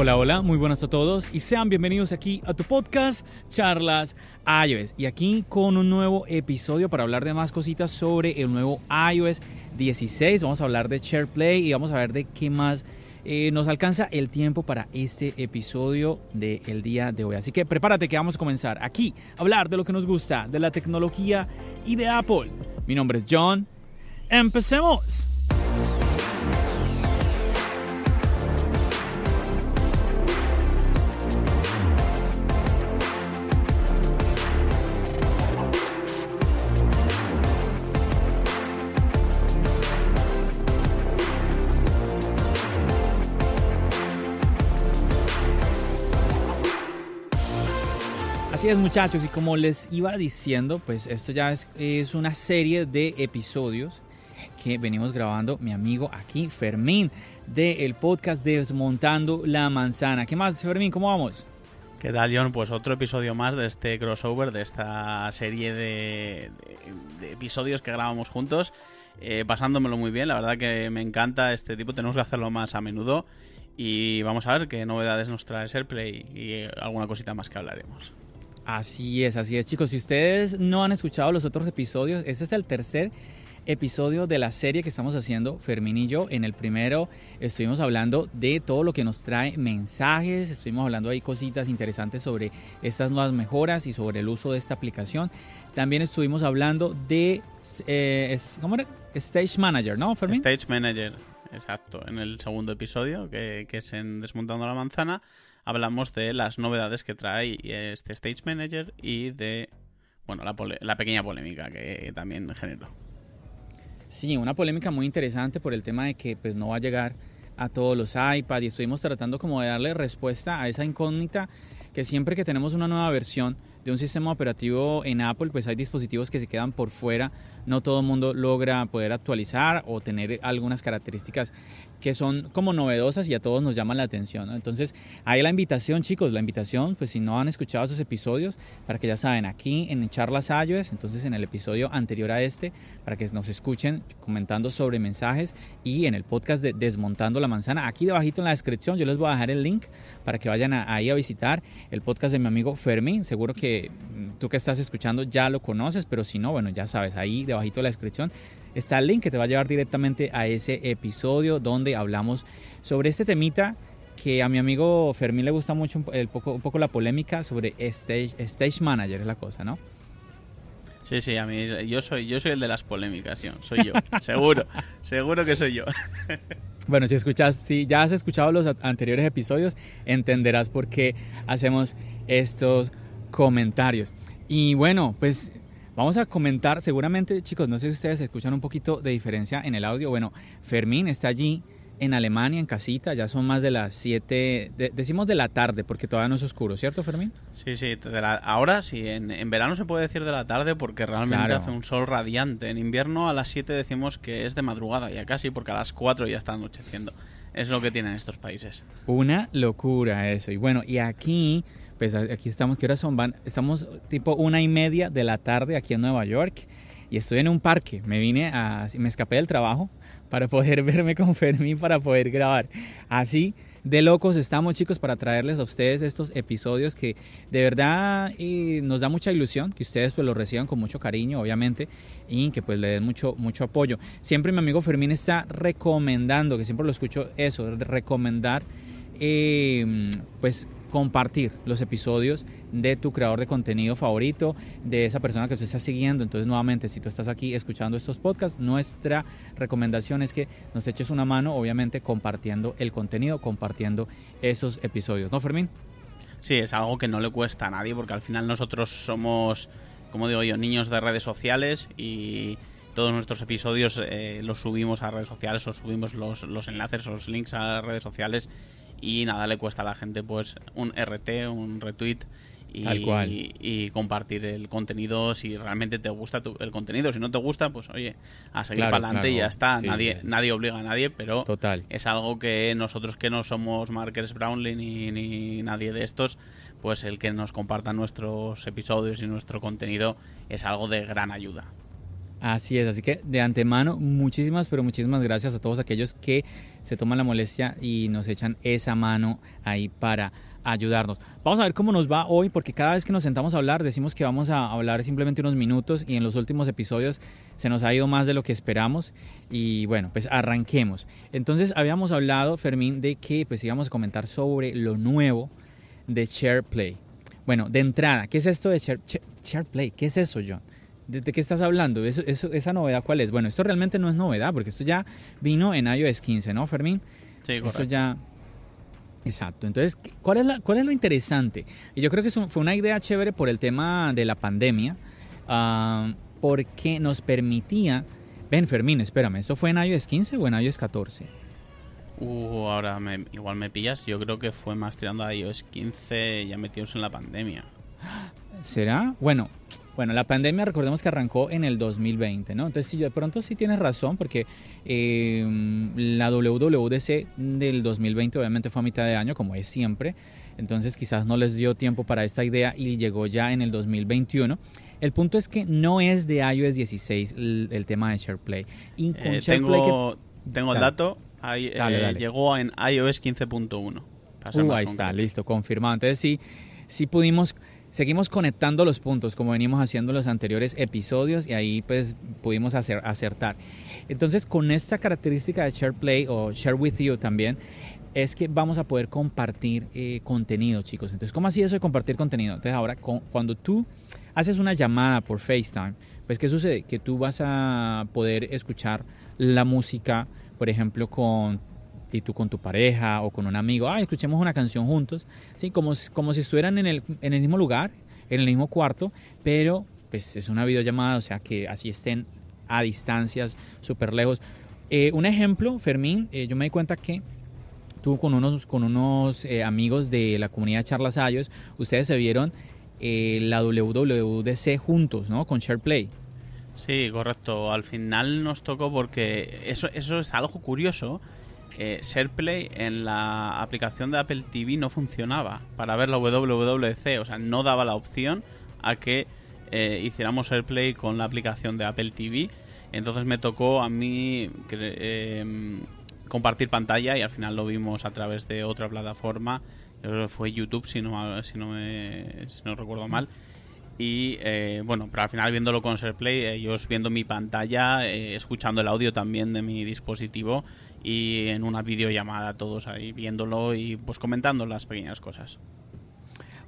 Hola, hola, muy buenas a todos y sean bienvenidos aquí a tu podcast Charlas iOS y aquí con un nuevo episodio para hablar de más cositas sobre el nuevo iOS 16. Vamos a hablar de SharePlay y vamos a ver de qué más eh, nos alcanza el tiempo para este episodio del día de hoy. Así que prepárate que vamos a comenzar aquí a hablar de lo que nos gusta, de la tecnología y de Apple. Mi nombre es John. Empecemos. Muchachos y como les iba diciendo, pues esto ya es, una serie de episodios que venimos grabando mi amigo aquí, Fermín, del podcast Desmontando la Manzana. ¿Qué más, Fermín? ¿Cómo vamos? ¿Qué tal, John? Pues otro episodio más de este crossover, de esta serie de, episodios que grabamos juntos. Eh, pasándomelo muy bien, la verdad que me encanta este tipo, tenemos que hacerlo más a menudo. Y vamos a ver qué novedades nos trae SharePlay y alguna cosita más que hablaremos. Así es, así es, chicos. Si ustedes no han escuchado los otros episodios, este es el tercer episodio de la serie que estamos haciendo Fermín y yo. En el primero estuvimos hablando de todo lo que nos trae mensajes, estuvimos hablando ahí cositas interesantes sobre estas nuevas mejoras y sobre el uso de esta aplicación. También estuvimos hablando de eh, ¿cómo? Stage Manager, ¿no, Fermín? Stage Manager, exacto. En el segundo episodio, que, que es en Desmontando la Manzana hablamos de las novedades que trae este Stage Manager y de bueno la, la, pequeña polémica que también generó. Sí, una polémica muy interesante por el tema de que pues no va a llegar a todos los iPad y estuvimos tratando como de darle respuesta a esa incógnita que siempre que tenemos una nueva versión de un sistema operativo en Apple, pues hay dispositivos que se quedan por fuera. No todo el mundo logra poder actualizar o tener algunas características que son como novedosas y a todos nos llaman la atención. ¿no? Entonces, ahí la invitación, chicos, la invitación, pues si no han escuchado esos episodios, para que ya saben, aquí en Charlas iOS, entonces en el episodio anterior a este, para que nos escuchen comentando sobre mensajes y en el podcast de Desmontando la Manzana, aquí debajito en la descripción yo les voy a dejar el link para que vayan a, ahí a visitar el podcast de mi amigo Fermín. Seguro que tú que estás escuchando ya lo conoces, pero si no, bueno, ya sabes, ahí debajito de la descripción está el link que te va a llevar directamente a ese episodio donde hablamos sobre este temita que a mi amigo Fermín le gusta mucho un poco, un poco la polémica sobre stage, stage manager, es la cosa, ¿no? Sí, sí, a mí yo soy, yo soy el de las polémicas, soy yo, seguro, seguro que soy yo. Bueno, si escuchas, si ya has escuchado los anteriores episodios, entenderás por qué hacemos estos comentarios. Y bueno, pues Vamos a comentar, seguramente chicos, no sé si ustedes escuchan un poquito de diferencia en el audio. Bueno, Fermín está allí en Alemania, en casita, ya son más de las 7, decimos de la tarde, porque todavía no es oscuro, ¿cierto Fermín? Sí, sí, ahora sí, en, verano se puede decir de la tarde porque realmente hace un sol radiante. En invierno a las 7 decimos que es de madrugada, ya casi, porque a las 4 ya está anocheciendo. Es lo que tienen estos países. Una locura eso. Y bueno, y aquí pues aquí estamos, ¿qué horas son? Van, estamos tipo una y media de la tarde aquí en Nueva York y estoy en un parque. Me vine a, me escapé del trabajo para poder verme con Fermín, para poder grabar. Así de locos estamos chicos para traerles a ustedes estos episodios que de verdad nos da mucha ilusión que ustedes pues los reciban con mucho cariño obviamente y que pues le den mucho mucho apoyo siempre mi amigo Fermín está recomendando que siempre lo escucho eso recomendar eh, pues compartir los episodios de tu creador de contenido favorito, de esa persona que usted está siguiendo. Entonces, nuevamente, si tú estás aquí escuchando estos podcasts, nuestra recomendación es que nos eches una mano, obviamente, compartiendo el contenido, compartiendo esos episodios. ¿No, Fermín? Sí, es algo que no le cuesta a nadie porque al final nosotros somos, como digo yo, niños de redes sociales y todos nuestros episodios los subimos a redes sociales o subimos los, los enlaces los links a redes sociales y nada le cuesta a la gente pues un RT, un retweet y, y, compartir el contenido si realmente te gusta el contenido. Si no te gusta, pues oye, a seguir para adelante y ya está. nadie, nadie obliga a nadie, pero Total. es algo que nosotros que no somos Markers Brownlee ni, ni nadie de estos, pues el que nos compartan nuestros episodios y nuestro contenido es algo de gran ayuda. Así es, así que de antemano muchísimas, pero muchísimas gracias a todos aquellos que se toman la molestia y nos echan esa mano ahí para ayudarnos. Vamos a ver cómo nos va hoy, porque cada vez que nos sentamos a hablar decimos que vamos a hablar simplemente unos minutos y en los últimos episodios se nos ha ido más de lo que esperamos y bueno, pues arranquemos. Entonces habíamos hablado, Fermín, de que pues íbamos a comentar sobre lo nuevo de SharePlay. Bueno, de entrada, ¿qué es esto de SharePlay? ¿Qué es eso, John? ¿De, qué estás hablando? ¿Eso, ¿Esa novedad cuál es? Bueno, esto realmente no es novedad, porque esto ya vino en iOS 15, ¿no, Fermín? Sí, correcto. Eso ya, Exacto. Entonces, ¿cuál es, la, cuál es lo interesante? Y yo creo que fue una idea chévere por el tema de la pandemia, ah, porque nos permitía... Ven, Fermín, espérame, ¿eso fue en iOS 15 o en iOS 14? Uh, ahora me, igual me pillas. Yo creo que fue más tirando a iOS 15 ya metidos en la pandemia. ¿Será? Bueno, bueno, la pandemia recordemos que arrancó en el 2020, ¿no? Entonces, si de pronto sí tienes razón, porque em, la WWDC del 2020 obviamente fue a mitad de año, como es siempre. Entonces, quizás no les dio tiempo para esta idea y llegó ya en el 2021. El punto es que no es de iOS 16 el, tema de SharePlay. Y con eh, tengo, tengo el dato. Ahí, eh, Llegó en iOS 15.1. Uh, ahí está, listo, confirmado. Entonces sí, sí pudimos Seguimos conectando los puntos como venimos haciendo en los anteriores episodios y ahí pues pudimos hacer, acertar. Entonces con esta característica de Share Play o Share With You también es que vamos a poder compartir eh, contenido chicos. Entonces ¿cómo así eso de compartir contenido? Entonces ahora cuando tú haces una llamada por FaceTime, pues ¿qué sucede? Que tú vas a poder escuchar la música, por ejemplo, con y tú con tu pareja o con un amigo, ah, escuchemos una canción juntos, ¿sí? como, como si estuvieran en el, en el mismo lugar, en el mismo cuarto, pero pues es una videollamada, o sea que así estén a distancias súper lejos. Eh, un ejemplo, Fermín, eh, yo me di cuenta que tú con unos, con unos eh, amigos de la comunidad Charlas Ayos, ustedes se vieron la WWDC juntos, ¿no? Con SharePlay. Sí, correcto. Al final nos tocó porque eso, eso es algo curioso eh, SharePlay en la aplicación de Apple TV no funcionaba para ver la WWDC, o sea, no daba la opción a que eh, hiciéramos SharePlay con la aplicación de Apple TV. Entonces me tocó a mí eh, compartir pantalla y al final lo vimos a través de otra plataforma. fue YouTube, si no, si no, si no recuerdo mal. Y eh, bueno, pero al final viéndolo con SharePlay, ellos viendo mi pantalla, escuchando el audio también de mi dispositivo y en una videollamada todos ahí viéndolo y pues comentando las pequeñas cosas.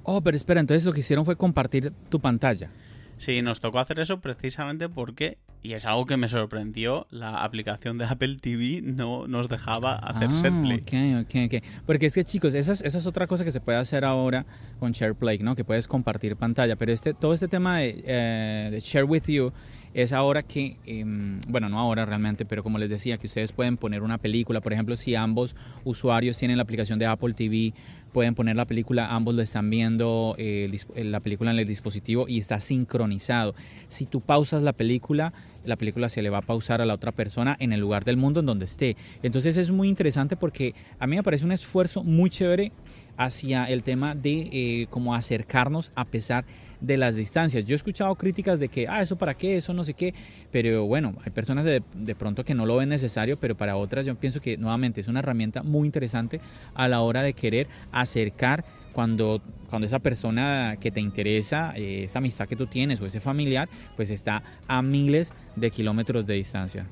Oh, pero espera, entonces lo que hicieron fue compartir tu pantalla. Sí, nos tocó hacer eso precisamente porque, y es algo que me sorprendió, la aplicación de Apple TV no nos dejaba hacer ah, SharePlay. Ok, ok, ok. Porque es que chicos, esa es, esa es otra cosa que se puede hacer ahora con SharePlay, ¿no? Que puedes compartir pantalla. Pero este, todo este tema de, eh, de Share With You es ahora que, em, bueno, no ahora realmente, pero como les decía, que ustedes pueden poner una película, por ejemplo, si ambos usuarios tienen la aplicación de Apple TV, pueden poner la película, ambos lo están viendo eh, la película en el dispositivo y está sincronizado. Si tú pausas la película, la película se le va a pausar a la otra persona en el lugar del mundo en donde esté. Entonces es muy interesante porque a mí me parece un esfuerzo muy chévere hacia el tema de eh, cómo acercarnos a pesar de las distancias. Yo he escuchado críticas de que, ah, eso para qué, eso no sé qué, pero bueno, hay personas de, de, pronto que no lo ven necesario, pero para otras yo pienso que nuevamente es una herramienta muy interesante a la hora de querer acercar cuando, cuando esa persona que te interesa, eh, esa amistad que tú tienes o ese familiar, pues está a miles de kilómetros de distancia.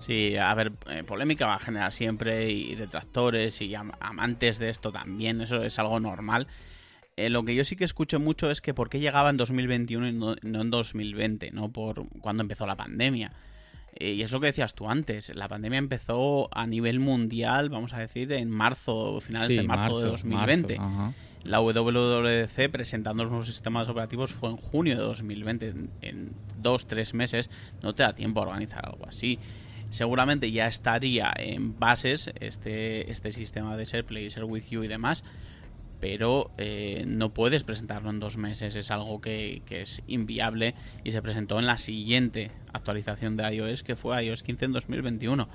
Sí, a ver, eh, polémica va a generar siempre y detractores y amantes de esto también, eso es algo normal. Eh, lo que yo sí que escucho mucho es que por qué llegaba en 2021 y no, en 2020, ¿no? Por cuando empezó la pandemia. Eh, y es lo que decías tú antes, la pandemia empezó a nivel mundial, vamos a decir, en marzo, finales de marzo, de 2020. La WWDC presentando los nuevos sistemas operativos fue en junio de 2020. En, en dos, tres meses no te da tiempo a organizar algo así. Seguramente ya estaría en bases este, este sistema de SharePlay, Share With You y demás, pero eh, no puedes presentarlo en dos meses, es algo que, que, es inviable y se presentó en la siguiente actualización de iOS, que fue iOS 15 en 2021.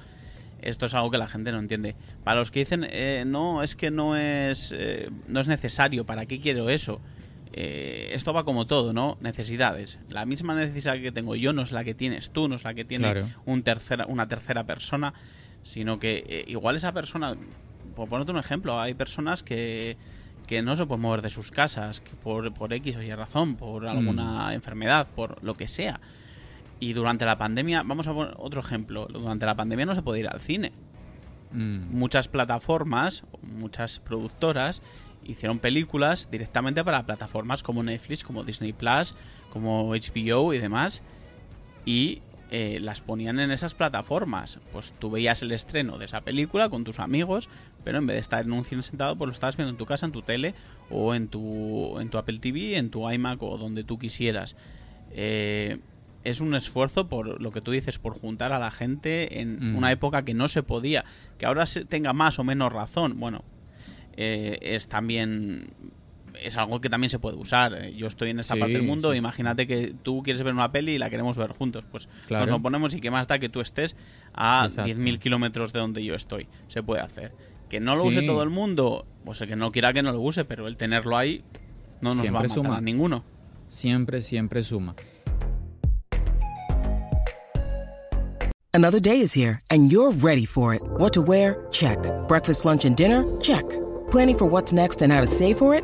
Esto es algo que la gente no entiende. Para los que dicen, eh, no, es que no es, eh, no es necesario, ¿para qué quiero eso? Eh, esto va como todo, ¿no? Necesidades. La misma necesidad que tengo yo no es la que tienes tú, no es la que tiene Claro. un tercera, una tercera persona, sino que igual esa persona, por ponerte un ejemplo, hay personas que, que no se pueden mover de sus casas que por, por X o Y razón, por alguna enfermedad, por lo que sea. Y durante la pandemia, vamos a poner otro ejemplo, durante la pandemia no se puede ir al cine. Mm, muchas plataformas, muchas productoras hicieron películas directamente para plataformas como Netflix, como Disney Plus, como HBO y demás, y eh, las ponían en esas plataformas. Pues tú veías el estreno de esa película con tus amigos, pero en vez de estar en un cine sentado, pues lo estabas viendo en tu casa, en tu tele, o en tu, en tu Apple TV, en tu iMac o donde tú quisieras. Eh, es un esfuerzo por lo que tú dices, por juntar a la gente en Mm. una época que no se podía. Que ahora se tenga más o menos razón, bueno, eh, es también. Es algo que también se puede usar. Eh, Yo estoy en esta Sí, parte del mundo. sí, sí. Imagínate que tú quieres ver una peli y la queremos ver juntos. Pues Claro. nos lo ponemos y que más da que tú estés a Exacto. 10.000 kilómetros de donde yo estoy. Se puede hacer. Que no lo Sí. use todo el mundo, pues el que no quiera que no lo use, pero el tenerlo ahí no nos va a Siempre matar suma. a ninguno. Siempre, siempre suma. Another day is here, and you're ready for it. What to wear? Check. Breakfast, lunch, and dinner? Check. Planning for what's next and how to save for it?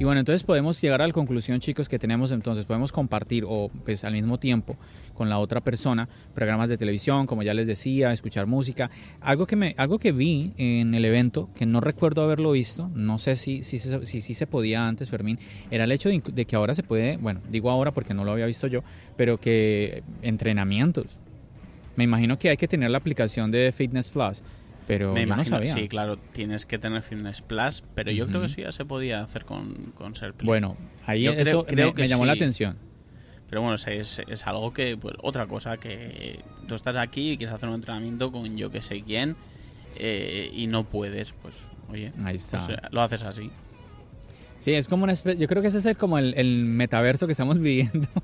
Y bueno, entonces podemos llegar a la conclusión, chicos, que tenemos entonces, podemos compartir o pues al mismo tiempo con la otra persona programas de televisión, como ya les decía, escuchar música. Algo que me, algo que vi en el evento, que no recuerdo haberlo visto, no sé si si, si, si- se podía antes, Fermín, era el hecho de, de que ahora se puede, bueno, digo ahora porque no lo había visto yo, pero que entrenamientos. Me imagino que hay que tener la aplicación de Fitness Plus, pero Me yo no sabía. sí, claro, tienes que tener Fitness Plus, pero yo creo que eso ya se podía hacer con, con SharePlay. Bueno, ahí Yo eso creo me, que me llamó la atención. Pero bueno, es, es, es algo que, pues, otra cosa que tú estás aquí y quieres hacer un entrenamiento con yo que sé quién eh, y no puedes, pues, oye, Ahí está. pues, eh, lo haces así. Sí, es como una especie, yo creo que ese es el- como el, el metaverso que estamos viviendo.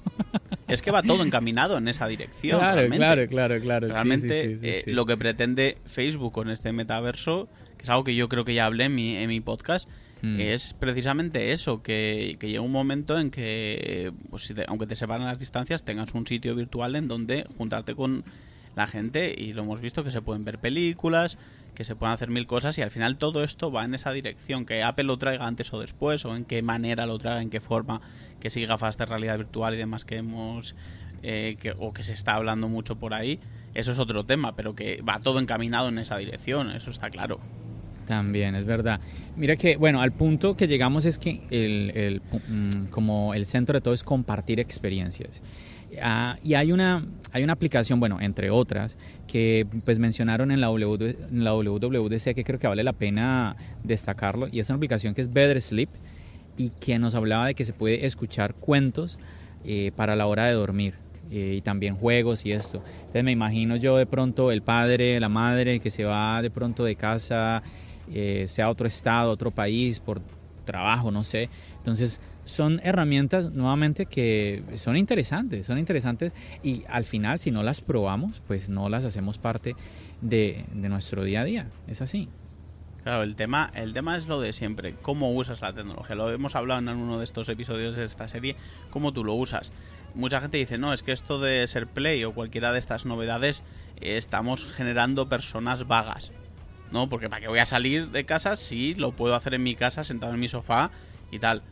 Es que va todo encaminado en esa dirección. claro, realmente. claro, claro, claro. Realmente sí, sí, sí, eh, lo que pretende Facebook con este metaverso, que es algo que yo creo que ya hablé en mi, en mi podcast, Mm. es precisamente eso, que, que llega un momento en que, pues, si te- aunque te separan las distancias, tengas un sitio virtual en donde juntarte con la gente y lo hemos visto que se pueden ver películas, que se pueden hacer mil cosas y al final todo esto va en esa dirección, que Apple lo traiga antes o después o en qué manera lo traiga, en qué forma, que siga de realidad virtual y demás que hemos eh, que, o que se está hablando mucho por ahí, eso es otro tema, pero que va todo encaminado en esa dirección, eso está claro. También, es verdad. Mira que, bueno, al punto que llegamos es que el, el, mm, como el centro de todo es compartir experiencias. Ah, y hay una, hay una aplicación, bueno, entre otras, que pues mencionaron en la, WD en la WWDC que creo que vale la pena destacarlo. Y es una aplicación que es Better Sleep y que nos hablaba de que se puede escuchar cuentos eh, para la hora de dormir. eh, y también juegos y esto. Entonces me imagino yo de pronto el padre, la madre que se va de pronto de casa, eh, sea otro estado, otro país, por trabajo, no sé. Entonces son herramientas nuevamente que son interesantes, son interesantes y al final si no las probamos, pues no las hacemos parte de, de nuestro día a día. Es así. Claro, el tema, el tema es lo de siempre, cómo usas la tecnología. Lo hemos hablado en uno de estos episodios de esta serie, cómo tú lo usas. Mucha gente dice, no, es que esto de ser play o cualquiera de estas novedades, eh, estamos generando personas vagas. ¿No? Porque para qué voy a salir de casa si lo puedo hacer en mi casa, sentado en mi sofá y tal.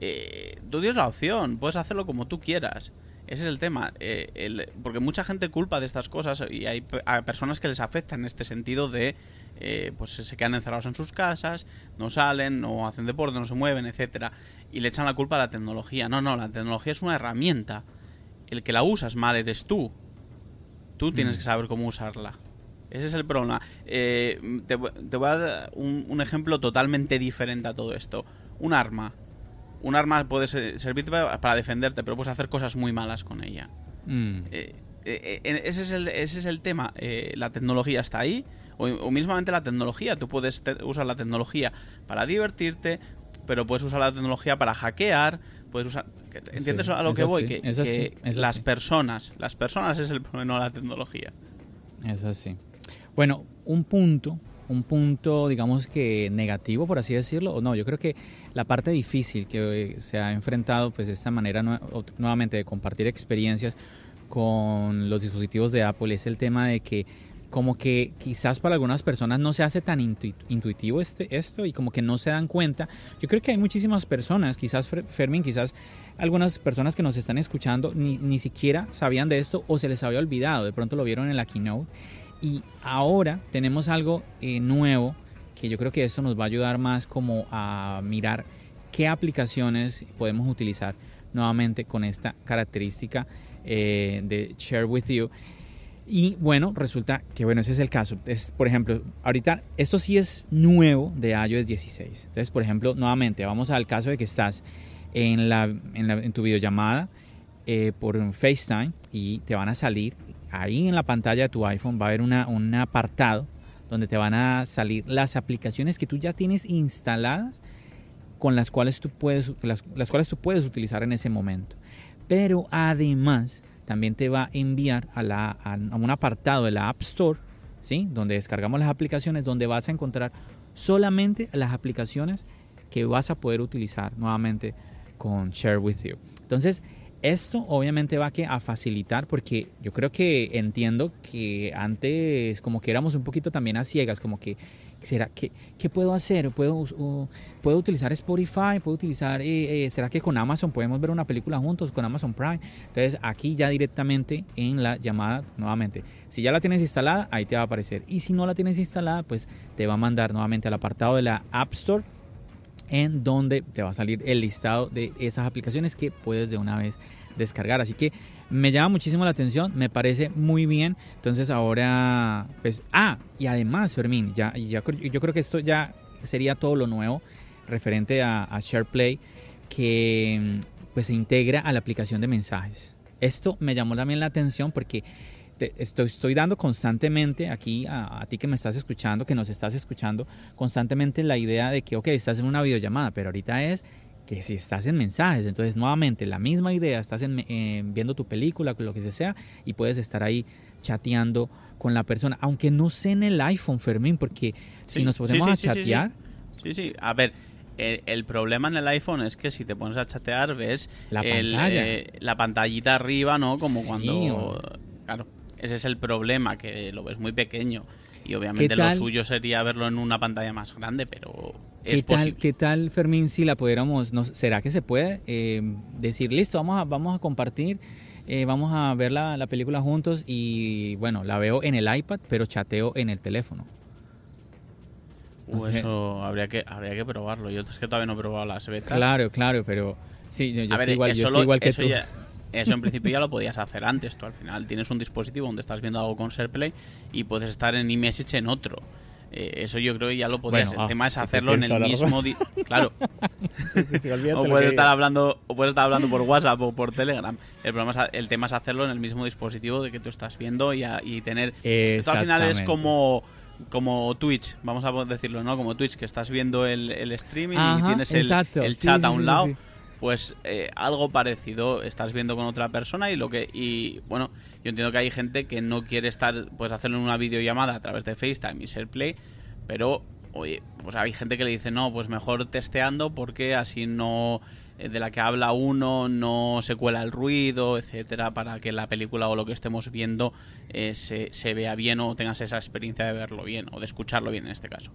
Eh, tú tienes la opción, puedes hacerlo como tú quieras. Ese es el tema. Eh, porque mucha gente culpa de estas cosas y hay, personas que les afectan en este sentido de. Eh, pues se quedan encerrados en sus casas, no salen, no hacen deporte, no se mueven, etcétera Y le echan la culpa a la tecnología. No, no, la tecnología es una herramienta. El que la usas mal eres tú. Tú tienes mm. que saber cómo usarla. Ese es el problema. Eh, te, voy a dar un, ejemplo totalmente diferente a todo esto. Un arma. Un arma puede servirte para defenderte, pero puedes hacer cosas muy malas con ella. Mm. Eh, eh, ese, es el, ese es el tema. la tecnología está ahí. O, mismamente la tecnología. Tú puedes usar la tecnología para divertirte, pero puedes usar la tecnología para hackear. Puedes usar. ¿Entiendes a lo que voy? que, las personas. Las personas es el problema, no la tecnología. Es así. Bueno, un punto, un punto, digamos que negativo, por así decirlo, o no, yo creo que la parte difícil que se ha enfrentado, pues esta manera nuevamente de compartir experiencias con los dispositivos de Apple es el tema de que como que quizás para algunas personas no se hace tan intuitivo este, esto y como que no se dan cuenta. Yo creo que hay muchísimas personas, quizás Fermín, quizás algunas personas que nos están escuchando ni, ni siquiera sabían de esto o se les había olvidado, de pronto lo vieron en la keynote y ahora tenemos algo eh, nuevo que yo creo que esto nos va a ayudar más como a mirar qué aplicaciones podemos utilizar nuevamente con esta característica eh, de Share With You. Y bueno, resulta que bueno, ese es el caso. Es, por ejemplo, ahorita esto sí es nuevo de iOS 16. Entonces, por ejemplo, nuevamente vamos al caso de que estás en, la, en, tu videollamada eh, por FaceTime y te van a salir ahí en la pantalla de tu iPhone va a haber un apartado donde te van a salir las aplicaciones que tú ya tienes instaladas con las cuales tú puedes, las, cuales tú puedes utilizar en ese momento. Pero además también te va a enviar a, a un apartado de la App Store, ¿sí? donde descargamos las aplicaciones, donde vas a encontrar solamente las aplicaciones que vas a poder utilizar nuevamente con Share With You. Entonces, esto obviamente va a facilitar porque yo creo que entiendo que antes como que éramos un poquito también a ciegas, como que ¿será que qué puedo hacer? ¿Puedo, puedo utilizar Spotify? ¿Puedo utilizar, eh, eh, será que con Amazon podemos ver una película juntos con Amazon Prime? Entonces aquí ya directamente en la llamada nuevamente. Si ya la tienes instalada, ahí te va a aparecer. Y si no la tienes instalada, pues te va a mandar nuevamente al apartado de la App Store en donde te va a salir el listado de esas aplicaciones que puedes de una vez descargar. Así que me llama muchísimo la atención, me parece muy bien. Entonces ahora, pues, ah, y además, Fermín, ya, yo creo que esto ya sería todo lo nuevo referente a, a SharePlay que pues se integra a la aplicación de mensajes. Esto me llamó también la atención porque estoy, estoy dando constantemente aquí a, ti que me estás escuchando, que nos estás escuchando, constantemente la idea de que, ok, estás en una videollamada, pero ahorita es que si estás en mensajes, entonces nuevamente la misma idea, estás en, viendo tu película, lo que sea, y puedes estar ahí chateando con la persona, aunque no sé en el iPhone, Fermín, porque si nos ponemos a chatear... Sí, sí, a ver, el, problema en el iPhone es que si te pones a chatear ves la, pantalla. Eh, la pantallita arriba, ¿no? Como cuando... Claro. Ese es el problema, que lo ves muy pequeño. Y obviamente lo suyo sería verlo en una pantalla más grande, pero es ¿Qué tal, ¿Qué tal, Fermín, si la pudiéramos, no, será que se puede eh, decir, listo, vamos a, vamos a compartir, eh, vamos a ver la, la, película juntos y bueno, la veo en el iPad, pero chateo en el teléfono? Uh, eso habría que, habría que probarlo. Yo es que todavía no he probado las betas. Claro, claro, pero sí, yo, soy, igual, yo soy igual que tú. Eso en principio ya lo podías hacer antes. Tú al final tienes un dispositivo donde estás viendo algo con SharePlay y puedes estar en iMessage en otro. Eh, eso yo creo que ya lo podías. el tema es hacerlo en el mismo. Claro. o puedes estar hablando, o puedes estar hablando por WhatsApp o por Telegram. El problema es, el tema es hacerlo en el mismo dispositivo de que tú estás viendo y, y tener. Esto al final es como como Twitch, vamos a decirlo, ¿no? Como Twitch, que estás viendo el, el streaming y tienes el, el chat a un lado pues eh, algo parecido estás viendo con otra persona y lo que y bueno yo entiendo que hay gente que no quiere estar pues hacerlo en una videollamada a través de FaceTime y SharePlay pero oye pues hay gente que le dice no pues mejor testeando porque así no eh, de la que habla uno no se cuela el ruido etcétera para que la película o lo que estemos viendo eh, se, se vea bien o tengas esa experiencia de verlo bien o de escucharlo bien en este caso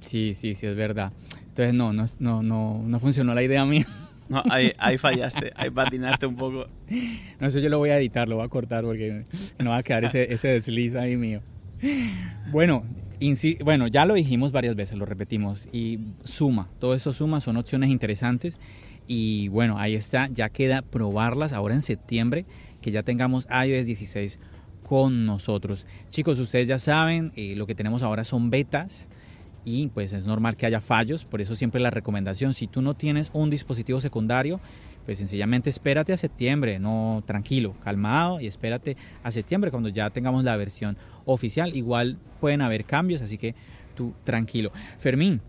sí sí sí es verdad. Entonces no no no no, no funcionó la idea mía No, ahí, fallaste, ahí patinaste un poco. No, eso yo lo voy a editar, lo voy a cortar porque no va a quedar ese, ese desliz ahí mío. Bueno, bueno, ya lo dijimos varias veces, lo repetimos. Y suma, todo eso suma, son opciones interesantes. Y bueno, ahí está, ya queda probarlas ahora en septiembre, que ya tengamos iOS 16 con nosotros. Chicos, ustedes ya saben, eh, lo que tenemos ahora son betas y pues es normal que haya fallos, por eso siempre la recomendación, si tú no tienes un dispositivo secundario, pues sencillamente espérate a septiembre, no tranquilo, calmado y espérate a septiembre cuando ya tengamos la versión oficial. Igual pueden haber cambios, así que tú tranquilo. Fermín,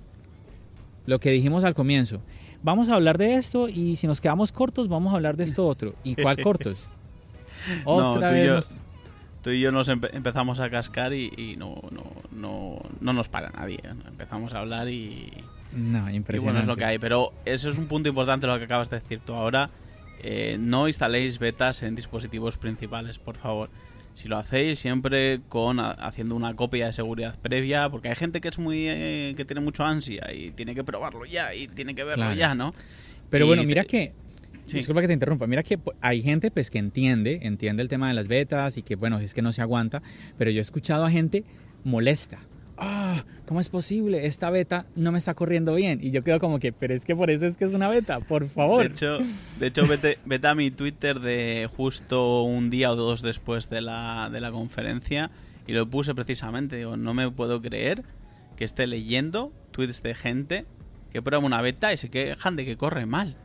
lo que dijimos al comienzo, vamos a hablar de esto y si nos quedamos cortos vamos a hablar de esto otro. ¿Y cuál cortos? No, Otra y vez yo- nos- Tú y yo nos empe- empezamos a cascar y, y no, no, no, no nos para nadie. Empezamos a hablar y, No, y impresionante. bueno, es lo que hay. Pero eso es un punto importante lo que acabas de decir tú ahora. Eh, no instaléis betas en dispositivos principales, por favor. Si lo hacéis, siempre con haciendo una copia de seguridad previa, porque hay gente que es muy eh, que tiene mucho ansia y tiene que probarlo ya y tiene que verlo Claro. ya, ¿no? Pero Y bueno, mira que. Sí. Disculpa que te interrumpa. Mira que po- hay gente pues que entiende, entiende el tema de las betas y que bueno, es que no se aguanta. Pero yo he escuchado a gente molesta. Ah, ¿cómo es posible? Esta beta no me está corriendo bien. Y yo quedo como que, pero es que por eso es que es una beta, por favor. De hecho, de hecho vete, vete a mi Twitter de justo un día o dos después de la, de la conferencia y lo puse precisamente. Digo, no me puedo creer que esté leyendo tweets de gente que prueba una beta y se quejan de que corre mal.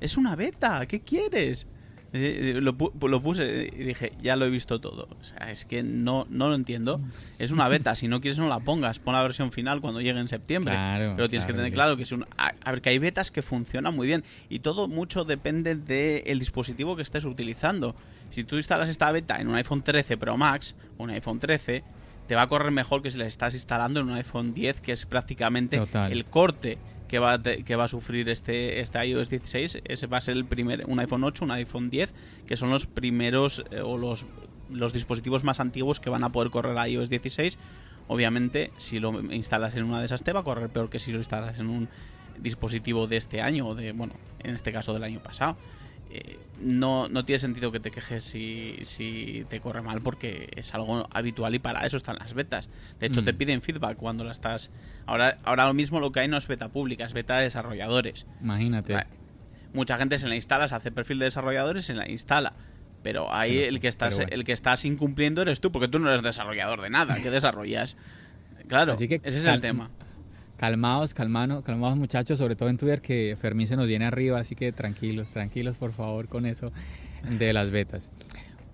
Es una beta, ¿qué quieres? Eh, eh, Lo, lo puse y dije, ya lo he visto todo. O sea, es que no, no lo entiendo. Es una beta, si no quieres no la pongas. Pon la versión final cuando llegue en septiembre. Claro, Pero tienes que tener claro que es un... A, a ver, que hay betas que funcionan muy bien. Y todo mucho depende del dispositivo que estés utilizando. Si tú instalas esta beta en un iPhone 13 Pro Max o un iPhone 13, te va a correr mejor que si la estás instalando en un iPhone 10, que es prácticamente Total. el corte que va, a que va a sufrir este, este iOS 16. Ese va a ser el primer, un iPhone 8, un iPhone 10, que son los primeros eh, o los, los dispositivos más antiguos que van a poder correr a iOS 16. Obviamente, si lo instalas en una de esas, te va a correr peor que si lo instalas en un dispositivo de este año o de, bueno, en este caso del año pasado. Eh, no, no tiene sentido que te quejes si, si te corre mal porque es algo habitual y para eso están las betas. De hecho, Mm. te piden feedback cuando la estás... Ahora, ahora lo mismo lo que hay no es beta pública, es beta de desarrolladores. Imagínate. Vale. Mucha gente se la instala, se hace perfil de desarrolladores y se la instala. Pero ahí Pero- el que estás bueno. el que estás incumpliendo eres tú, porque tú no eres desarrollador de nada, que desarrollas. Claro, Así que ese es el tema. Calmados, calmano, calmados muchachos, sobre todo en Twitter que Fermín se nos viene arriba, así que tranquilos, tranquilos por favor con eso de las betas.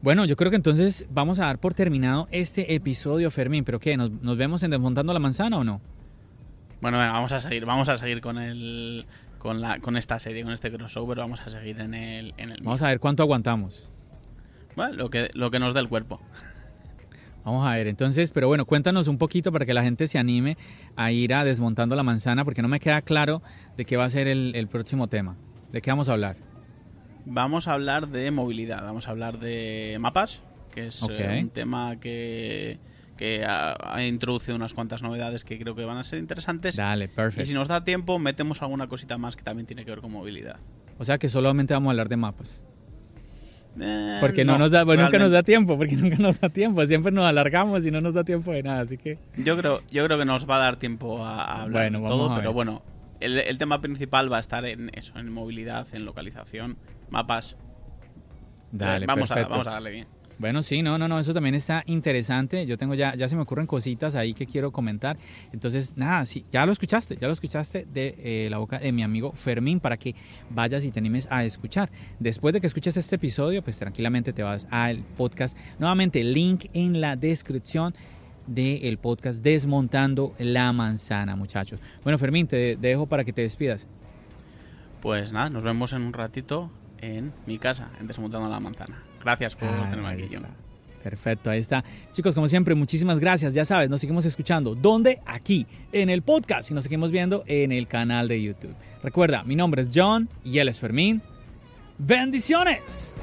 Bueno, yo creo que entonces vamos a dar por terminado este episodio, Fermín, pero ¿qué? ¿Nos, nos vemos en Desmontando la Manzana o no? Bueno, venga, vamos a seguir, vamos a seguir con el con la con esta serie, con este crossover, vamos a seguir en el en el Vamos a ver cuánto aguantamos. Bueno, lo que lo que nos dé el cuerpo. Vamos a ver, entonces, pero bueno, cuéntanos un poquito para que la gente se anime a ir a Desmontando la Manzana, porque no me queda claro de qué va a ser el, el próximo tema. ¿De qué vamos a hablar? Vamos a hablar de movilidad, vamos a hablar de mapas, que es eh, un tema que, que ha, ha introducido unas cuantas novedades que creo que van a ser interesantes. Dale, Y perfecto. si nos da tiempo, metemos alguna cosita más que también tiene que ver con movilidad. O sea que solamente vamos a hablar de mapas. Eh, Porque no, nos da, bueno, nunca nos da tiempo, porque nunca nos da tiempo. Siempre nos alargamos y no nos da tiempo de nada, así que... Yo creo, yo creo que nos va a dar tiempo a, a hablar Bueno, de todo, pero bueno, el, el tema principal va a estar en eso, en movilidad, en localización, mapas. Dale, vamos, a, vamos a darle bien. Bueno, sí, no, no, no, eso también está interesante. Yo tengo ya, ya se me ocurren cositas ahí que quiero comentar. Entonces, nada, sí, ya lo escuchaste, ya lo escuchaste de eh, la boca de mi amigo Fermín para que vayas y te animes a escuchar. Después de que escuches este episodio, pues tranquilamente te vas al podcast. Nuevamente, link en la descripción del podcast Desmontando la Manzana, muchachos. Bueno, Fermín, te dejo para que te despidas. Pues nada, nos vemos en un ratito en mi casa, en Desmontando la Manzana. Gracias por Ah, tenerme aquí, está. Perfecto, ahí está. Chicos, como siempre, muchísimas gracias. Ya sabes, nos seguimos escuchando. ¿Dónde? Aquí, en el podcast. Y nos seguimos viendo en el canal de YouTube. Recuerda, mi nombre es John y él es Fermín. ¡Bendiciones!